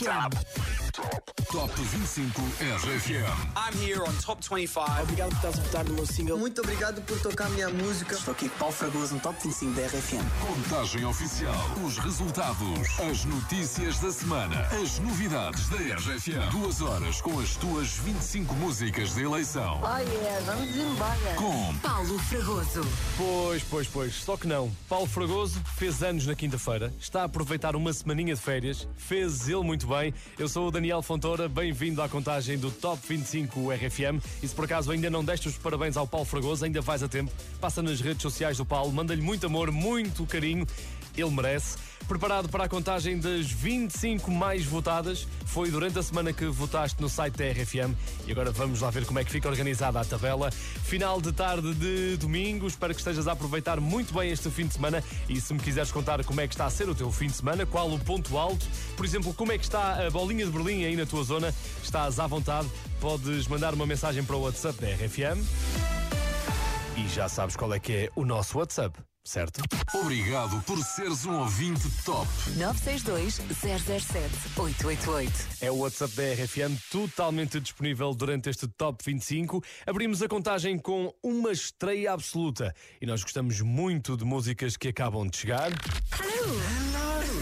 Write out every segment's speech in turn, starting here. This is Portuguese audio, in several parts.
RFM. Top 25 RFM. I'm here on Top 25. Obrigado por estás a votar no meu single. Muito obrigado por tocar minha música. Estou aqui com Paulo Fragoso no Top 25 da RFM. Contagem oficial. Os resultados. As notícias da semana. As novidades da RFM. Duas horas com as tuas 25 músicas de eleição. Oh yeah, vamos embora. Com Paulo Fragoso. Pois, pois, pois, só que não. Paulo Fragoso fez anos na quinta-feira, está a aproveitar uma semaninha de férias, fez ele muito bem. Eu sou o Daniel Fontoura, bem-vindo à contagem do Top 25 RFM. E se por acaso ainda não deste os parabéns ao Paulo Fragoso, ainda vais a tempo. Passa nas redes sociais do Paulo, manda-lhe muito amor, muito carinho. Ele merece. Preparado para a contagem das 25 mais votadas. Foi durante a semana que votaste no site da RFM. E agora vamos lá ver como é que fica organizada a tabela. Final de tarde de domingo. Espero que estejas a aproveitar muito bem este fim de semana. E se me quiseres contar como é que está a ser o teu fim de semana, qual o ponto alto, por exemplo, como é que está a bolinha de Berlim aí na tua zona, estás à vontade. Podes mandar uma mensagem para o WhatsApp da RFM. E já sabes qual é que é o nosso WhatsApp, certo? Obrigado por seres um ouvinte top. 962 007 888. É o WhatsApp da RFM totalmente disponível durante este Top 25. Abrimos a contagem com uma estreia absoluta e nós gostamos muito de músicas que acabam de chegar.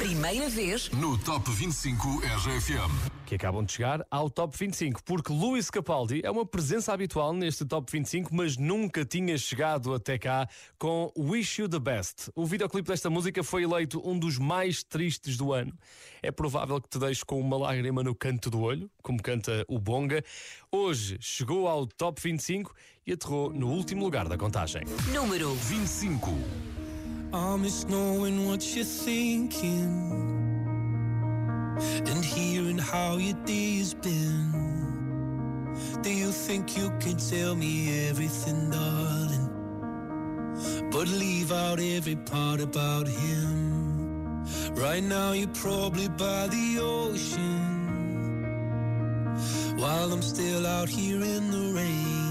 Primeira vez No Top 25 RFM. Que acabam de chegar ao Top 25, porque Luís Capaldi é uma presença habitual neste Top 25, mas nunca tinha chegado até cá com Wish You the Best. O videoclipe desta música foi eleito um dos mais tristes do ano. É provável que te deixe com uma lágrima no canto do olho, como canta o Bonga. Hoje chegou ao Top 25 e aterrou no último lugar da contagem. número 25. I miss knowing what you're thinking and hearing how your day has been. Do you think you can tell me everything, darling? But leave out every part about him. Right now, you're probably by the ocean while I'm still out here in the rain.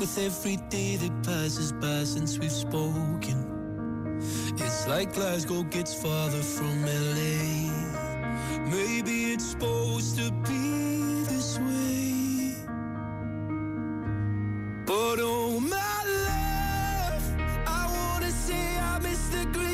With every day that passes by since we've spoken, it's like Glasgow gets farther from LA. Maybe it's supposed to be this way. But oh my love, I wanna say I miss the green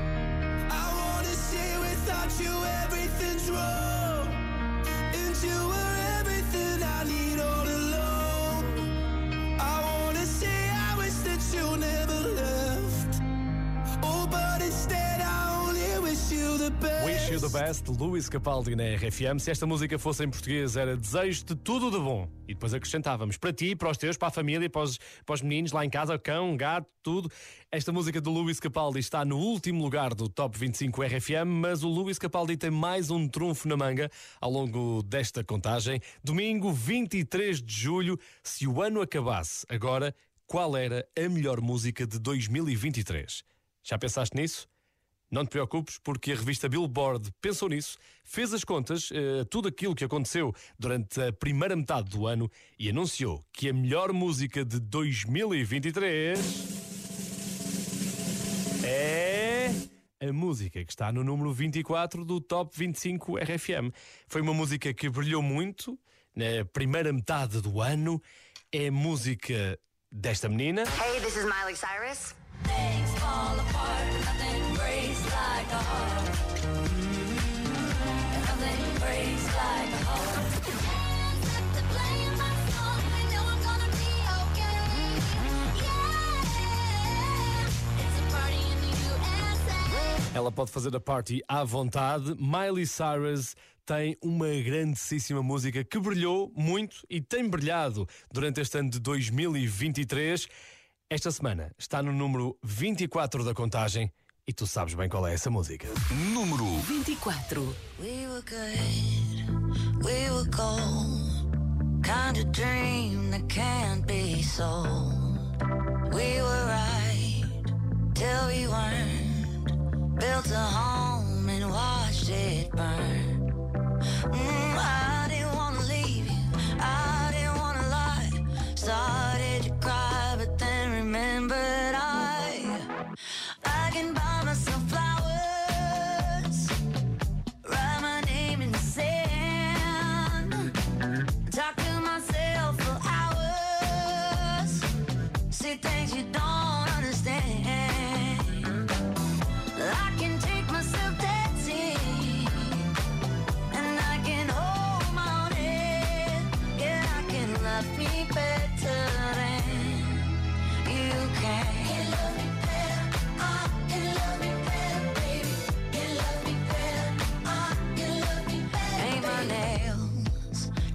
Wish You the Best, Luís Capaldi na RFM. Se esta música fosse em português, era desejo de tudo de bom. E depois acrescentávamos para ti, para os teus, para a família, para os, para os meninos lá em casa, cão, gato, tudo. Esta música do Luís Capaldi está no último lugar do Top 25 RFM, mas o Luís Capaldi tem mais um trunfo na manga ao longo desta contagem. Domingo 23 de julho, se o ano acabasse agora, qual era a melhor música de 2023? Já pensaste nisso? Não te preocupes, porque a revista Billboard pensou nisso, fez as contas, eh, tudo aquilo que aconteceu durante a primeira metade do ano e anunciou que a melhor música de 2023 é a música que está no número 24 do Top 25 RFM. Foi uma música que brilhou muito na primeira metade do ano. É a música desta menina. Hey, this is Miley Cyrus. Ela pode fazer a party à vontade. Miley Cyrus tem uma grandíssima música que brilhou muito e tem brilhado durante este ano de 2023. Esta semana está no número 24 da contagem e tu sabes bem qual é essa música. Número 24. We were good, we were gold. Kind of dream that can't be sold. We were right till we weren't. Built a home and watched it burn. Mm, I didn't wanna leave you, I didn't wanna lie. Started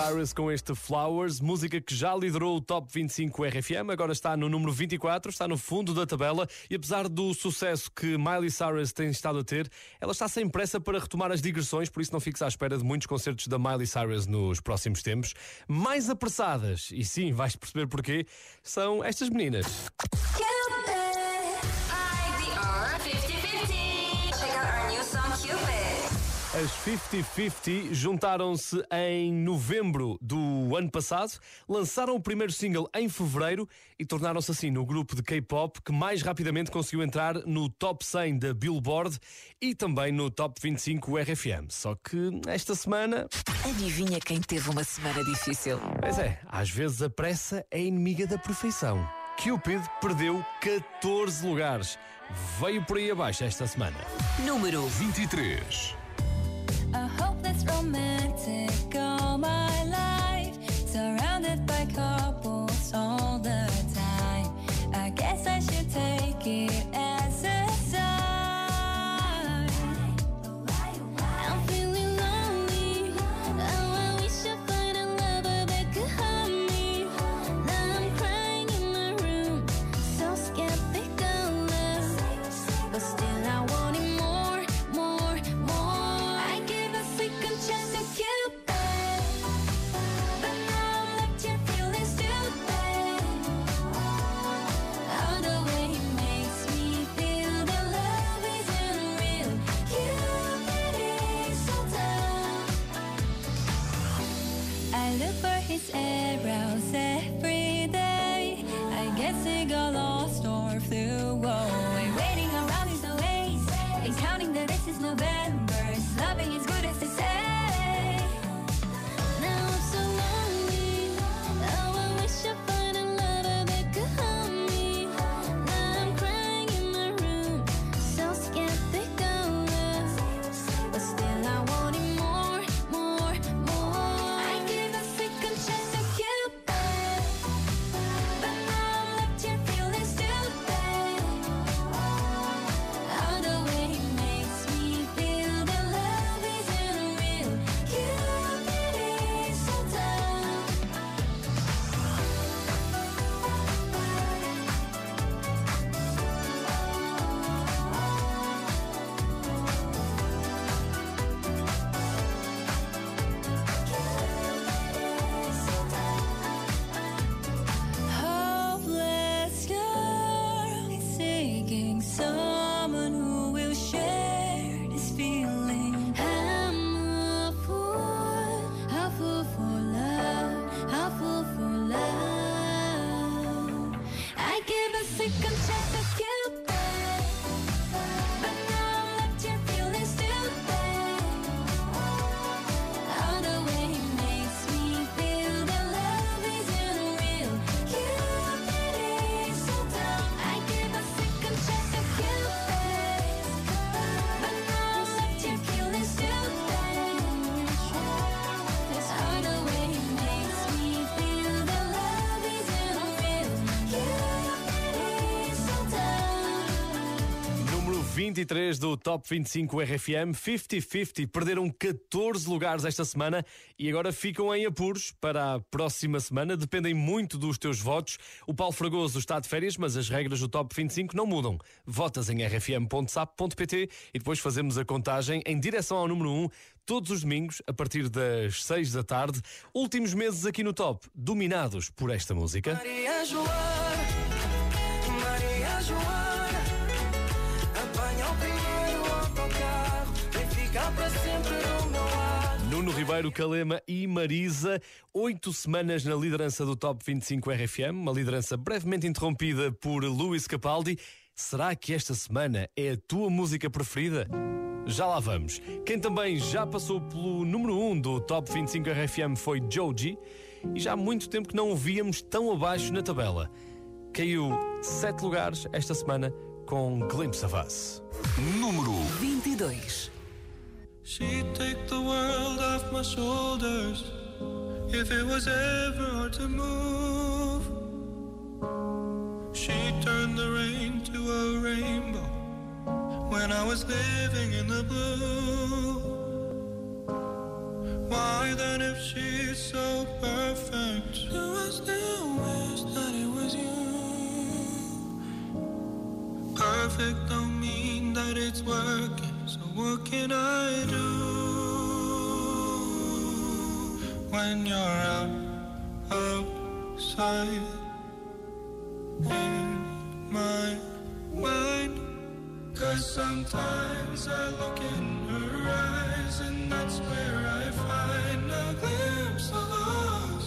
Cyrus com este Flowers, música que já liderou o Top 25 RFM, agora está no número 24, está no fundo da tabela e apesar do sucesso que Miley Cyrus tem estado a ter, ela está sem pressa para retomar as digressões, por isso não fiques à espera de muitos concertos da Miley Cyrus nos próximos tempos. Mais apressadas, e sim, vais perceber porquê, são estas meninas. As 50-50 juntaram-se em novembro do ano passado, lançaram o primeiro single em fevereiro e tornaram-se assim no grupo de K-pop que mais rapidamente conseguiu entrar no top 100 da Billboard e também no top 25 RFM. Só que esta semana. Adivinha quem teve uma semana difícil? Pois é, às vezes a pressa é inimiga da perfeição. Cupid perdeu 14 lugares. Veio por aí abaixo esta semana. Número 23. romantic 23 do Top 25 RFM, 50-50. Perderam 14 lugares esta semana e agora ficam em apuros para a próxima semana. Dependem muito dos teus votos. O Paulo Fragoso está de férias, mas as regras do Top 25 não mudam. Votas em rfm.sap.pt e depois fazemos a contagem em direção ao número 1 todos os domingos, a partir das 6 da tarde. Últimos meses aqui no Top, dominados por esta música. Maria para sempre no meu. Nuno Ribeiro, Calema e Marisa, oito semanas na liderança do Top 25 RFM, uma liderança brevemente interrompida por Luís Capaldi. Será que esta semana é a tua música preferida? Já lá vamos. Quem também já passou pelo número 1 um do Top 25 RFM foi Joji, e já há muito tempo que não o víamos tão abaixo na tabela. Caiu sete lugares esta semana com Glimpse of Us. Número 22. She'd take the world off my shoulders if it was ever hard to move. She turned the rain to a rainbow when I was living in the blue. Why then, if she's so perfect, do I still wish that it was you? Perfect don't mean that it's working, what can I do when you're out outside in my mind? Cause sometimes I look in her eyes and that's where I find a glimpse of us.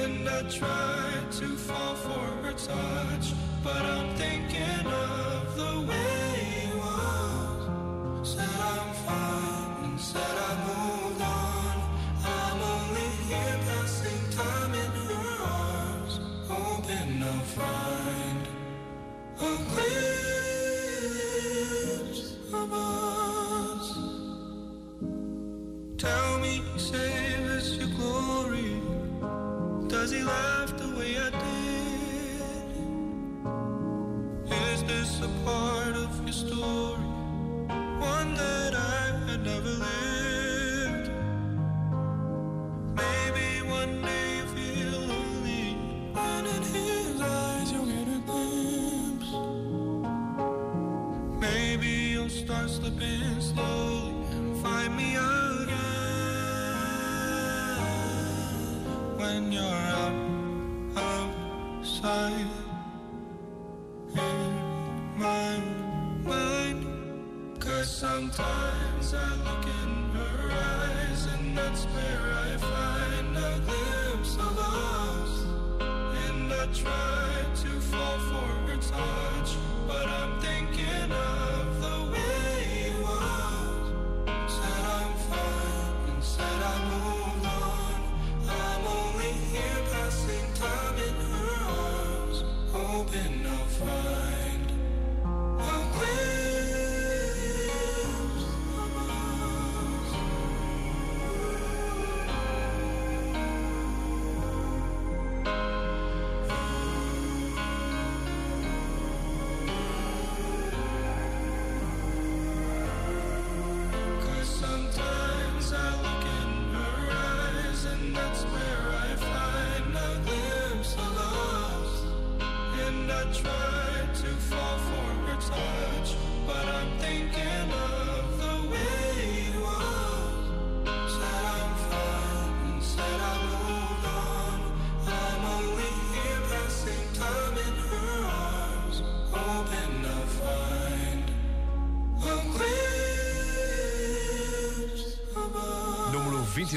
And I try to fall for her touch, but I'm thinking of the way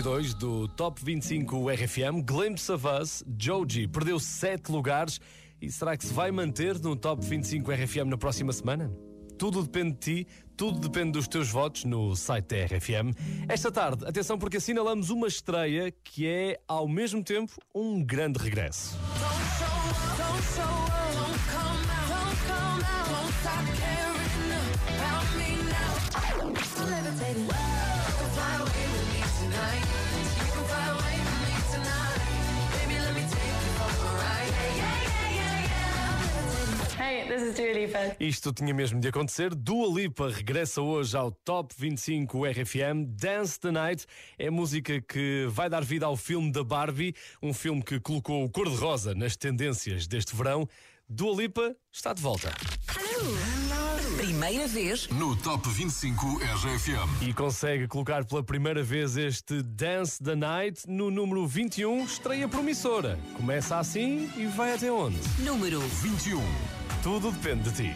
22 do Top 25 RFM, Glimpse of Us, Joji, perdeu 7 lugares e será que se vai manter no Top 25 RFM na próxima semana? Tudo depende de ti, tudo depende dos teus votos no site da RFM. Esta tarde, atenção porque assinalamos uma estreia que é, ao mesmo tempo, um grande regresso. Hey, this is Dua Lipa. Isto tinha mesmo de acontecer. Dua Lipa regressa hoje ao Top 25 RFM. Dance the Night é a música que vai dar vida ao filme da Barbie, um filme que colocou o cor-de-rosa nas tendências deste verão. Dua Lipa está de volta. Primeira vez No Top 25 RFM. E consegue colocar pela primeira vez este Dance the Night no número 21, estreia promissora. Começa assim e vai até onde? número 21. Tudo depende de ti.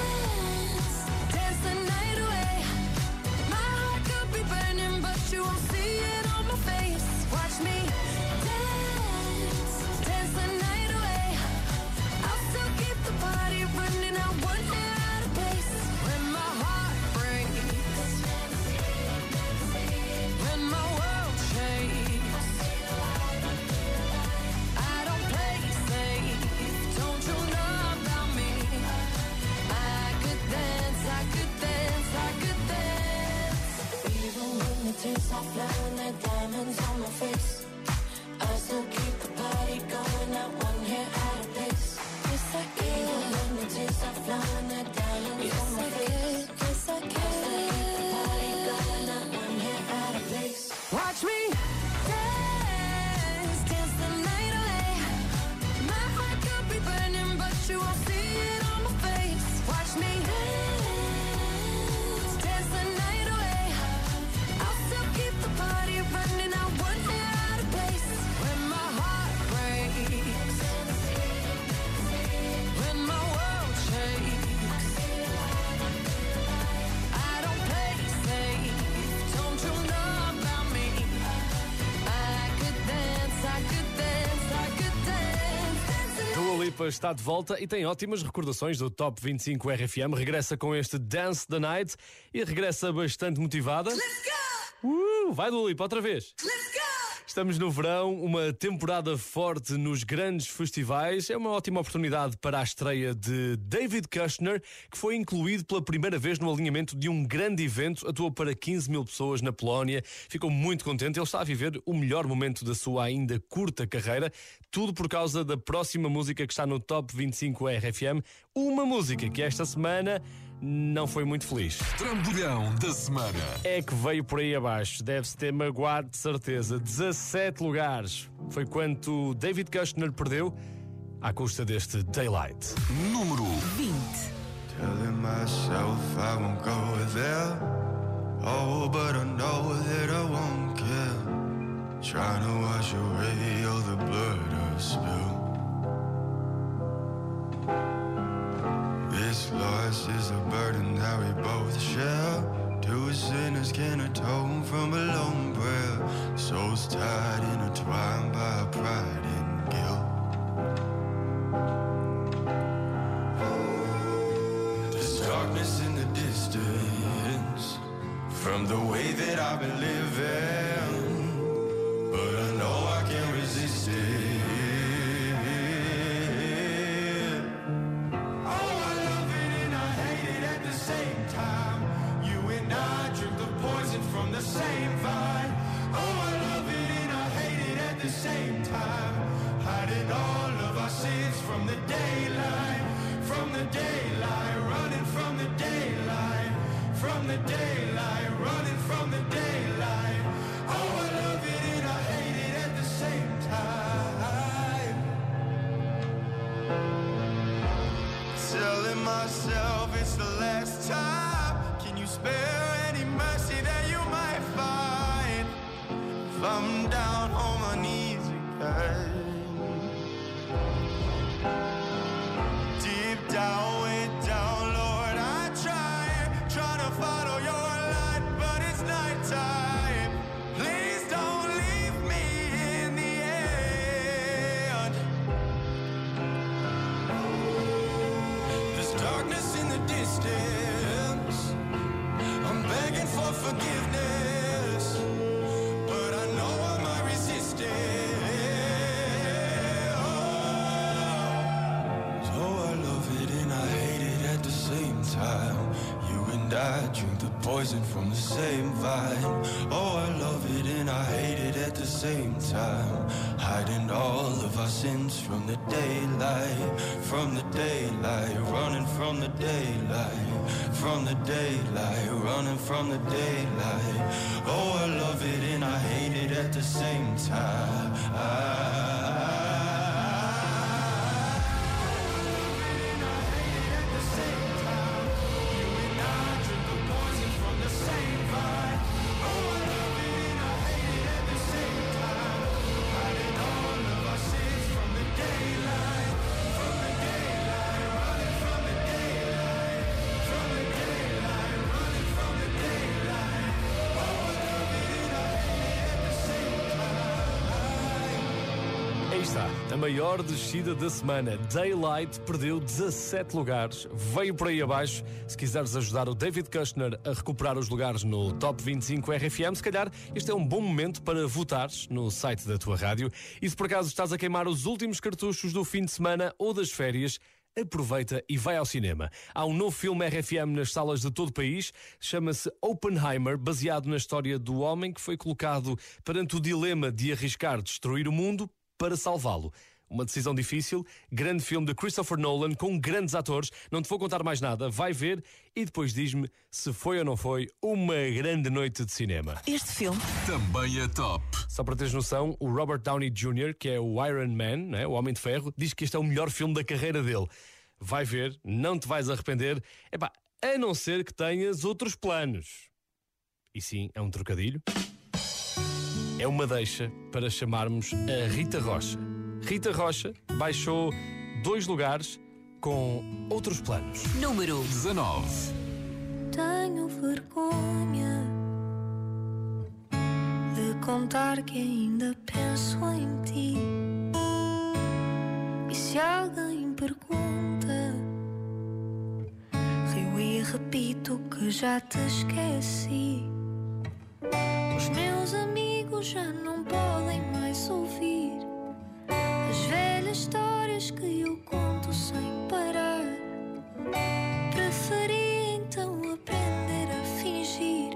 está de volta e tem ótimas recordações do Top 25 RFM. Regressa com este Dance the Night e regressa bastante motivada. Uh, vai Dua Lipa, outra vez. Estamos no verão, uma temporada forte nos grandes festivais. É uma ótima oportunidade para a estreia de David Kushner, que foi incluído pela primeira vez no alinhamento de um grande evento. Atuou para 15 mil pessoas na Polónia. Ficou muito contente. Ele está a viver o melhor momento da sua ainda curta carreira. Tudo por causa da próxima música que está no Top 25 RFM. Uma música que esta semana não foi muito feliz. Trambolhão da semana. É que veio por aí abaixo, deve-se ter magoado de certeza. 17 lugares. Foi quanto David Kushner perdeu à custa deste Daylight. Número 20. Telling myself I won't go there. Oh, but I know that I won't care. Trying to wash away all the blood I've spilled. This loss is a burden that we both share. Two sinners can atone from a lone prayer. Souls tied, intertwined by pride and guilt. There's darkness in the distance from the way that I've been living, but I know I can't resist it. From the daylight, running from the daylight. Oh, I love it and I hate it at the same time. Oh, maior descida da semana. Daylight perdeu 17 lugares, veio por aí abaixo. Se quiseres ajudar o David Kushner a recuperar os lugares no Top 25 RFM, se calhar este é um bom momento para votares no site da tua rádio. E se por acaso estás a queimar os últimos cartuchos do fim de semana ou das férias, aproveita e vai ao cinema. Há um novo filme RFM nas salas de todo o país, chama-se Oppenheimer, baseado na história do homem que foi colocado perante o dilema de arriscar destruir o mundo para salvá-lo. Uma decisão difícil, grande filme de Christopher Nolan com grandes atores. Não te vou contar mais nada, vai ver e depois diz-me se foi ou não foi uma grande noite de cinema. Este filme Também é top. Só para teres noção, o Robert Downey Jr., que é o Iron Man, né, o Homem de Ferro, diz que este é o melhor filme da carreira dele. Vai ver, não te vais arrepender, Epá, a não ser que tenhas outros planos. E sim, é um trocadilho. É uma deixa para chamarmos a Rita Rocha. Rita Rocha baixou dois lugares com outros planos. número 19. Tenho vergonha de contar que ainda penso em ti. E se alguém pergunta, rio e repito que já te esqueci. Os meus amigos já não podem mais ouvir velhas histórias que eu conto sem parar. Preferi então aprender a fingir.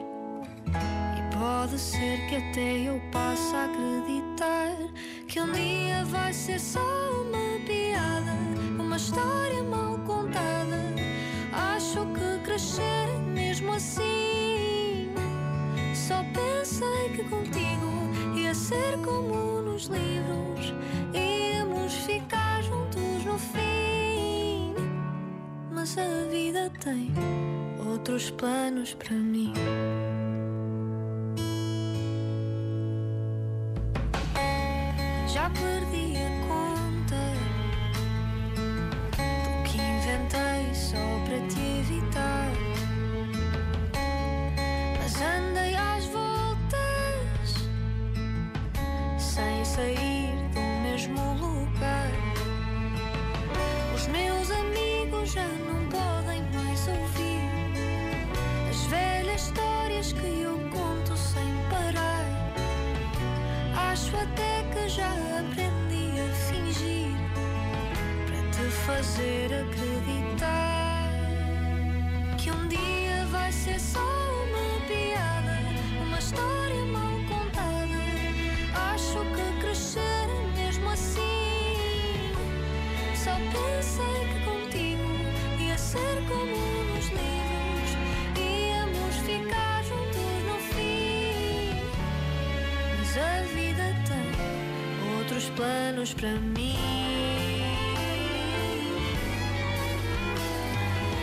E pode ser que até eu passe a acreditar que um dia vai ser só uma piada, uma história mal contada. Acho que crescer mesmo assim. Só pensei que contigo ia ser como nos livros, fim. Mas a vida tem outros planos para mim. Já perdi a conta do que inventei só para te evitar. Mas andei às voltas sem sair Os meus amigos já não podem mais ouvir as velhas histórias que eu conto sem parar. Acho até que já aprendi a fingir para te fazer acreditar que um dia vai ser só planos para mim.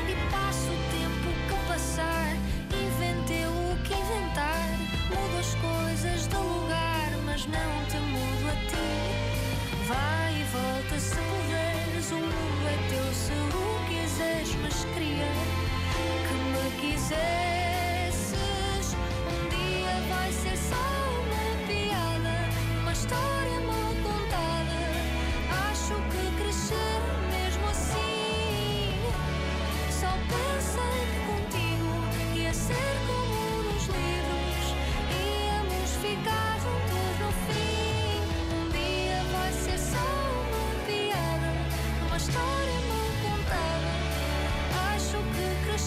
E passo o tempo que passar, inventei o que inventar. Mudo as coisas de lugar, mas não te mudo a ti. Vai e volta se puderes, o mundo é teu se o quiseres, mas queria que me quisesses.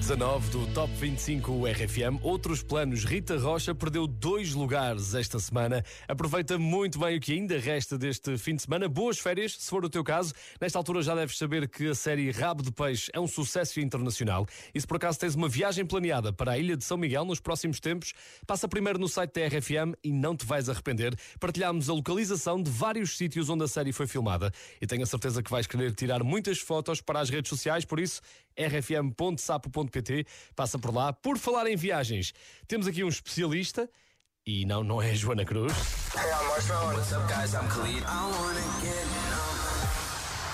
19 do Top 25 RFM. Outros planos. Rita Rocha perdeu dois lugares esta semana. Aproveita muito bem o que ainda resta deste fim de semana. Boas férias, se for o teu caso. Nesta altura já deves saber que a série Rabo de Peixe é um sucesso internacional. E se por acaso tens uma viagem planeada para a Ilha de São Miguel nos próximos tempos, passa primeiro no site da RFM e não te vais arrepender. Partilhámos a localização de vários sítios onde a série foi filmada. E tenho a certeza que vais querer tirar muitas fotos para as redes sociais, por isso rfm.sapo.pt. Passa por lá. Por falar em viagens, temos aqui um especialista E não, não é Joana Cruz.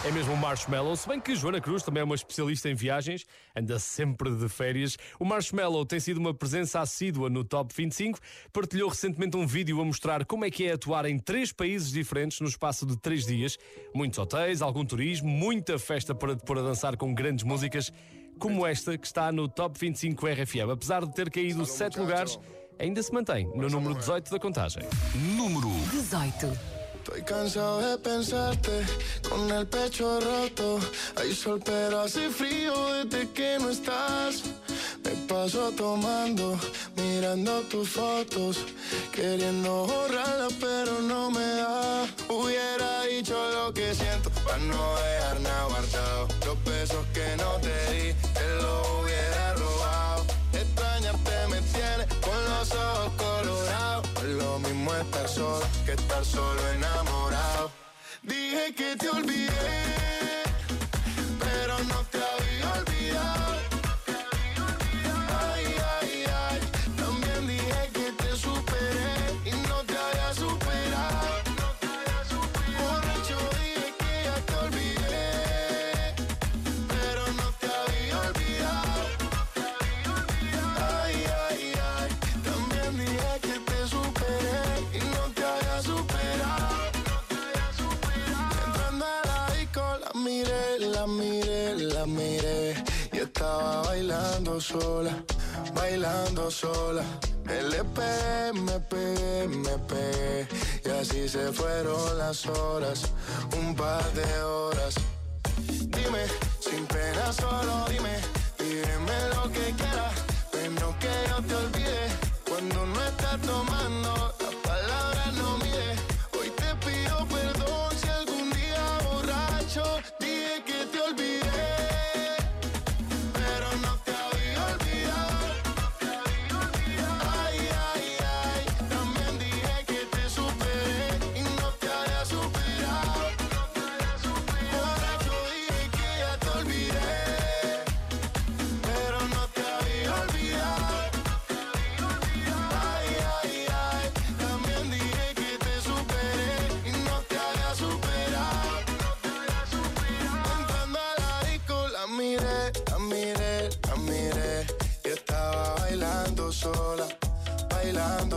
É mesmo o Marshmallow, se bem que Joana Cruz também é uma especialista em viagens, anda sempre de férias. O Marshmallow tem sido uma presença assídua no Top 25, partilhou recentemente um vídeo a mostrar como é que é atuar em três países diferentes no espaço de três dias. Muitos hotéis, algum turismo, muita festa para te pôr a dançar com grandes músicas, como esta que está no Top 25 RFM. Apesar de ter caído sete lugares, ainda se mantém no número 18 da contagem. Número 18. Estoy cansado de pensarte con el pecho roto. Hay sol, pero hace frío desde que no estás. Me paso tomando, mirando tus fotos, queriendo borrarlas, pero no me da. Hubiera dicho lo que siento para no dejar nada guardado. Los besos que no te di, te los hubiera robado. Extrañarte me tiene con los ojos colorados. Es lo mismo estar solo que estar solo enamorado. Dije que te olvidé, bailando sola, bailando sola. Le pegué, me pegué, me pegué. Y así se fueron las horas, un par de horas. Dime, sin pena solo dime, pídeme lo que quieras, pero que yo te olvide.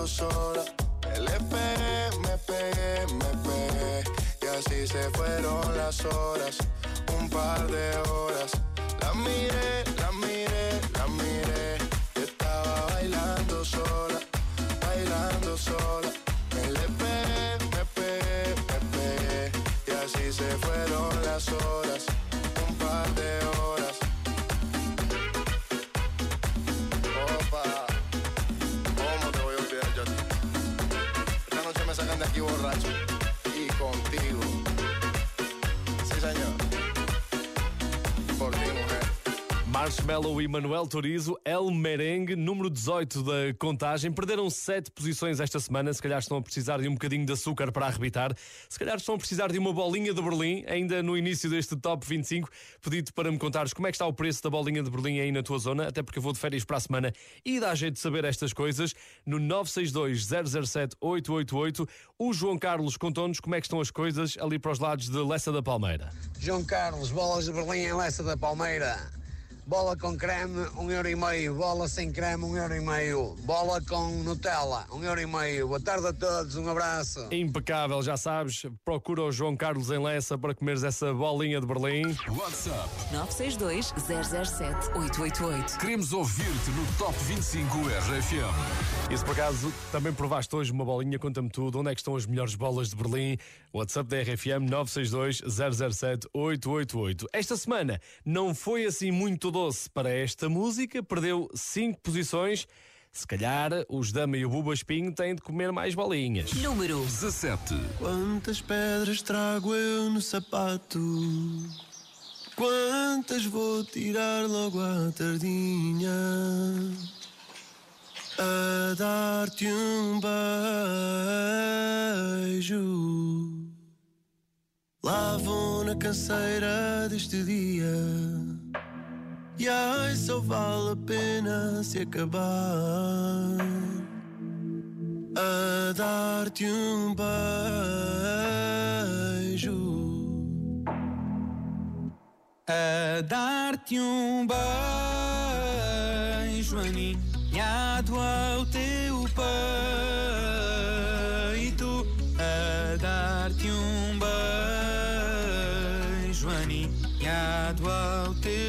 Sola. Le pegué, me pegué, me pegué y así se fueron las horas, Marshmallow e Manuel Torizo, El Merengue, número 18 da contagem. Perderam 7 posições esta semana. Se calhar estão a precisar de um bocadinho de açúcar para arrebitar. Se calhar estão a precisar de uma bolinha de Berlim. Ainda no início deste Top 25, pedi-te para me contares como é que está o preço da bolinha de Berlim aí na tua zona, até porque eu vou de férias para a semana e dá jeito de saber estas coisas. No 962-007-888, o João Carlos contou-nos como é que estão as coisas ali para os lados de Lessa da Palmeira. João Carlos, bolas de Berlim em Lessa da Palmeira. Bola com creme, um euro e meio. Bola sem creme, um euro e meio. Bola com Nutella, um euro e meio. Boa tarde a todos, um abraço. Impecável, já sabes. Procura o João Carlos em Lessa para comeres essa bolinha de Berlim. WhatsApp. 962 007 888. Queremos ouvir-te no Top 25 RFM. E se por acaso também provaste hoje uma bolinha, conta-me tudo. Onde é que estão as melhores bolas de Berlim? WhatsApp da RFM 962 007 888. Esta semana não foi assim muito doce para esta música, perdeu 5 posições. Se calhar os Dama e o Buba Espinho têm de comer mais bolinhas. Número 17. Quantas pedras trago eu no sapato? Quantas vou tirar logo à tardinha? A dar-te um beijo. Lá vou na canseira deste dia. E ai, só vale a pena se acabar. a dar-te um beijo, a dar-te um beijo aninhado ao teu peito, a dar-te um beijo aninhado ao teu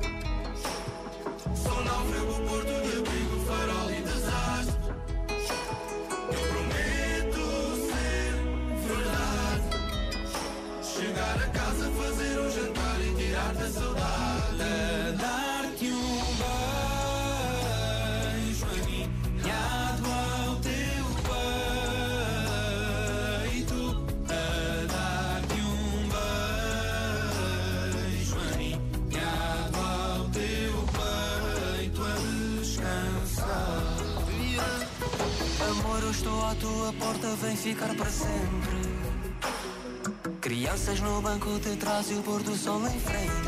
E tirar-te a saudade. Dar-te um beijo aninhado ao teu peito. A dar-te um beijo aninhado ao teu peito a descansar. Amor, eu estou à tua porta, vem ficar para sempre. Crianças no banco de trás e o pôr do sol em frente.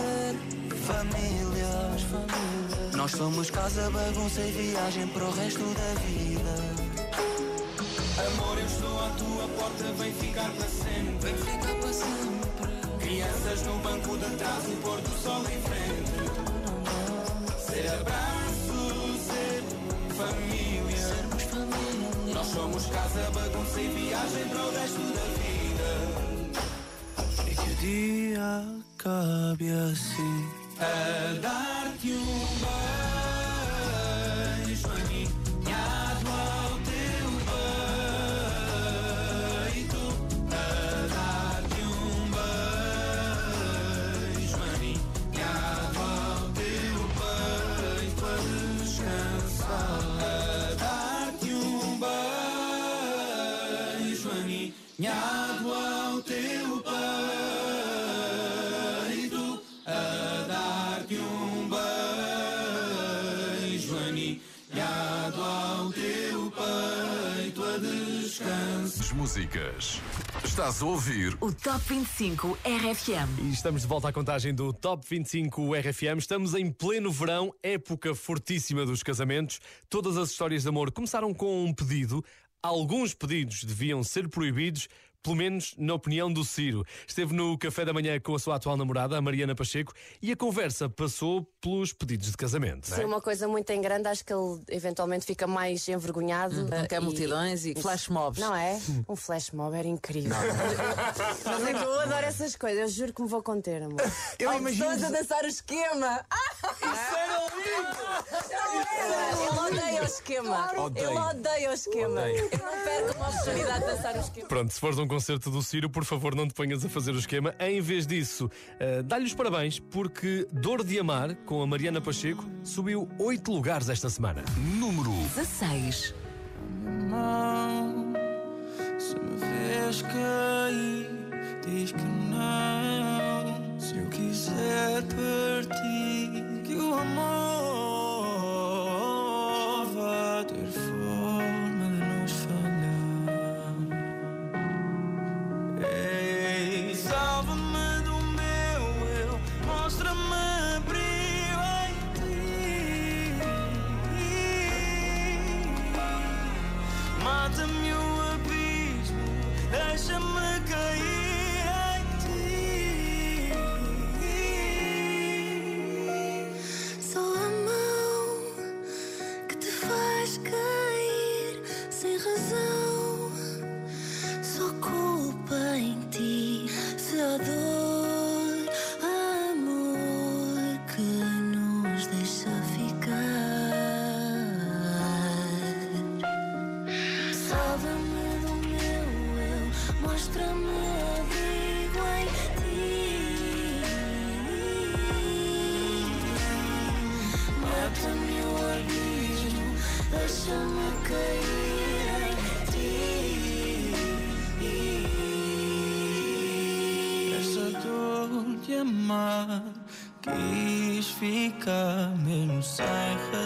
Ser família. Nós somos casa, bagunça e viagem para o resto da vida. Amor, eu estou à tua porta, vem ficar para sempre. Vem ficar para sempre. Crianças no banco de trás, o pôr do sol em frente. Ser abraço, ser família. Sermos família. Nós somos casa, bagunça e viagem para o resto da vida. E que dia acabe assim. A dar-te um beijo aninhado ao teu peito. A dar-te um beijo aninhado ao teu peito a descansar. A dar-te um beijo aninhado músicas. Estás a ouvir O Top 25 RFM. E estamos de volta à contagem do Top 25 RFM. Estamos em pleno verão, época fortíssima dos casamentos. Todas as histórias de amor começaram com um pedido. Alguns pedidos deviam ser proibidos, pelo menos na opinião do Ciro. Esteve no café da manhã com a sua atual namorada, a Mariana Pacheco, e a conversa passou pelos pedidos de casamento. não é? Uma coisa muito em grande, acho que ele eventualmente fica mais envergonhado. Não quer e- multidões e flash mobs. Não é? Um flash mob era incrível. Mas é que eu adoro essas coisas, eu juro que me vou conter, amor. Eu Ai, imagino- a dançar o esquema! Ele odeia o esquema. Odeio. Ele odeia o esquema. Odeio. Eu não perco uma oportunidade de dançar o esquema. Pronto, se fores a um concerto do Ciro, por favor, não te ponhas a fazer o esquema. Em vez disso, eh, dá-lhe os parabéns, porque Dor de Amar, com a Mariana Pacheco, subiu oito lugares esta semana. número 16. mão. Se me vês cair, diz que não. Se eu quiser partir, que o amor volta meu abismo Deixa-me cair em ti Essa dor de amar Quis ficar mesmo sem razão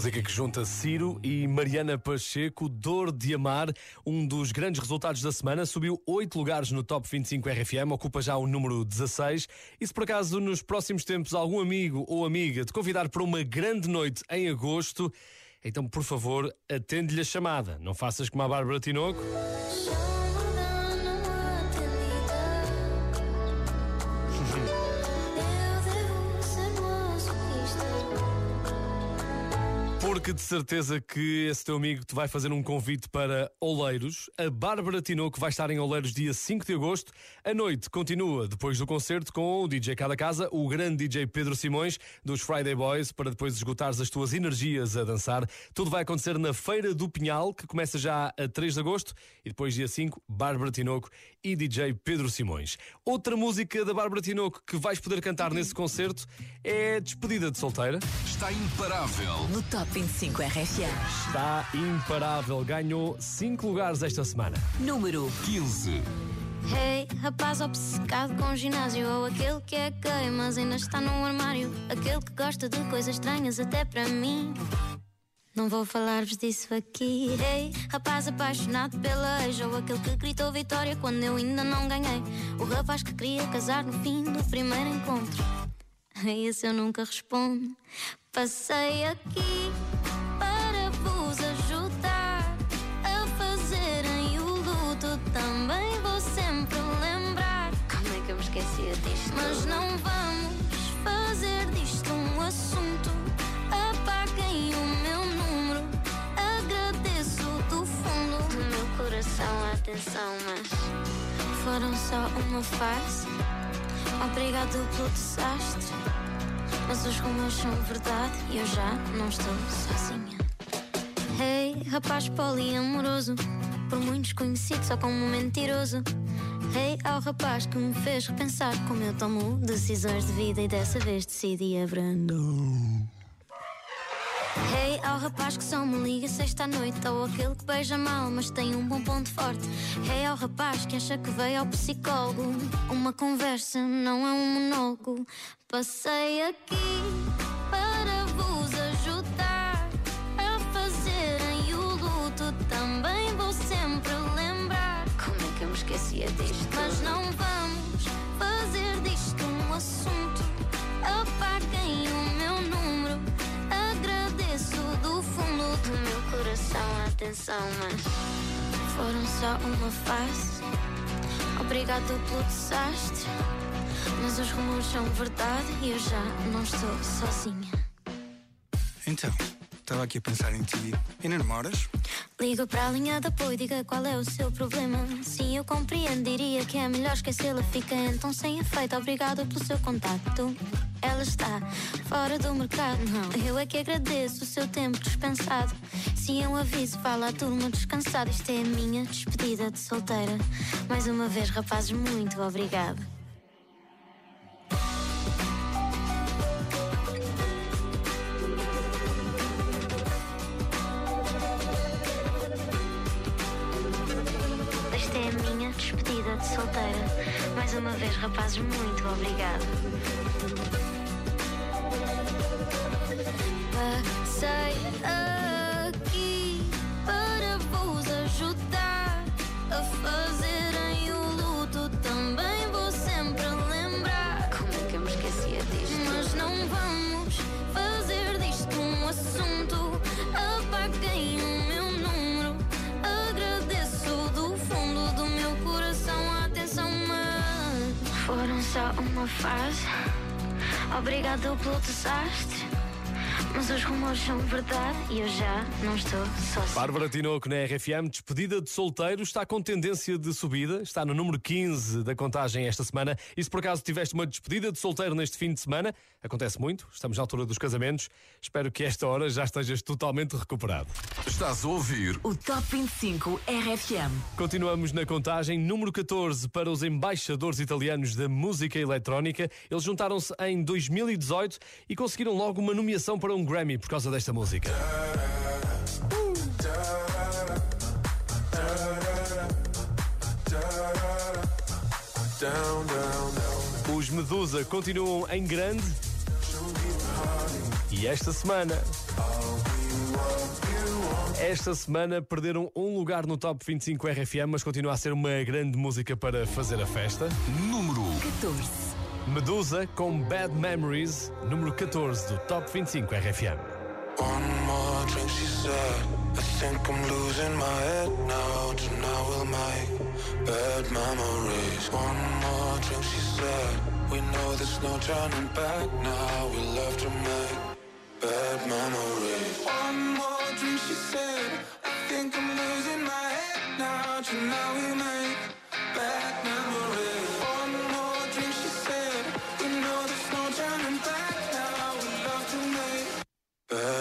música que junta Ciro e Mariana Pacheco, Dor de Amar, um dos grandes resultados da semana, subiu 8 lugares no Top 25 RFM, ocupa já o número 16. E se por acaso nos próximos tempos algum amigo ou amiga te convidar para uma grande noite em agosto, então por favor atende-lhe a chamada. Não faças como a Bárbara Tinoco. Porque de certeza que esse teu amigo te vai fazer um convite para Oleiros. A Bárbara Tinoco vai estar em Oleiros dia 5 de agosto. A noite continua depois do concerto com o DJ Cada Casa, o grande DJ Pedro Simões, dos Friday Boys, para depois esgotares as tuas energias a dançar. Tudo vai acontecer na Feira do Pinhal, que começa já a 3 de agosto, e depois dia 5, Bárbara Tinoco e DJ Pedro Simões. Outra música da Bárbara Tinoco que vais poder cantar nesse concerto é Despedida de Solteira. Está imparável. No Top 25 RFM. Está imparável, ganhou 5 lugares esta semana. Número 15. Hey, rapaz obcecado com ginásio Ou aquele que é gay, mas ainda está no armário Aquele que gosta de coisas estranhas até para mim Não vou falar-vos disso aqui. Hey, rapaz apaixonado pela ex Ou aquele que gritou vitória quando eu ainda não ganhei. O rapaz que queria casar no fim do primeiro encontro. A esse eu nunca respondo. Passei aqui atenção, mas Foram só uma fase. Obrigado pelo desastre. Mas os rumores são verdade e eu já não estou sozinha. Hey, rapaz poliamoroso. Por muitos conhecido só como mentiroso. Hey, ao rapaz que me fez repensar como eu tomo decisões de vida e dessa vez decidi abrandar. Hey, ao rapaz que só me liga sexta à noite. Ou aquele que beija mal, mas tem um bom ponto forte. Hey, ao rapaz que acha que veio ao psicólogo? Uma conversa não é um monólogo. Passei aqui para vos ajudar A fazerem o luto Também vou sempre lembrar como é que eu me esquecia disto? mas não vamos fazer disto um assunto. Atenção, mas Foram só uma fase. Obrigado pelo desastre. Mas os rumores são verdade e eu já não estou sozinha. Então, estava aqui a pensar em ti. E não namoras? Liga para a linha de apoio, diga qual é o seu problema. Sim, eu compreendo, diria que é melhor esquecê-la. Fica então sem efeito, obrigado pelo seu contacto. Ela está fora do mercado, não. Eu é que agradeço o seu tempo dispensado. Se eu aviso, fala a turma descansada. Isto é a minha despedida de solteira. Mais uma vez, rapazes, muito obrigado. Uma vez, rapazes, muito obrigada. Passei aqui fase. Obrigado pelo desastre. Mas os rumores são verdade e eu já não estou sozinha. Bárbara Tinoco na RFM, despedida de solteiro, está com tendência de subida, está no número 15 da contagem esta semana. E se por acaso tiveste uma despedida de solteiro neste fim de semana, acontece muito, estamos na altura dos casamentos, espero que esta hora já estejas totalmente recuperado. Estás a ouvir O Top 25 RFM. Continuamos na contagem número 14 para os embaixadores italianos da música eletrónica. Eles juntaram-se em 2018 e conseguiram logo uma nomeação para um Grammy por causa desta música. Os Medusa continuam em grande e esta semana esta semana perderam um lugar no Top 25 RFM, mas continua a ser uma grande música para fazer a festa. número 14. Medusa com Bad Memories, número 14 do Top 25 RFM. One more drink, she said. I think I'm losing my head now. Tonight we'll make bad memories. One more drink, she said. We know there's no turning back now. We love to make bad memories. One more drink, she said. I think I'm losing my head now. Tonight we'll make bad memories.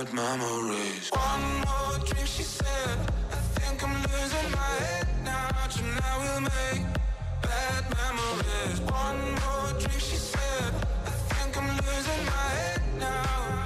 Bad memories. One more drink, she said. I think I'm losing my head now. Tonight we'll make bad memories. One more drink, she said. I think I'm losing my head now.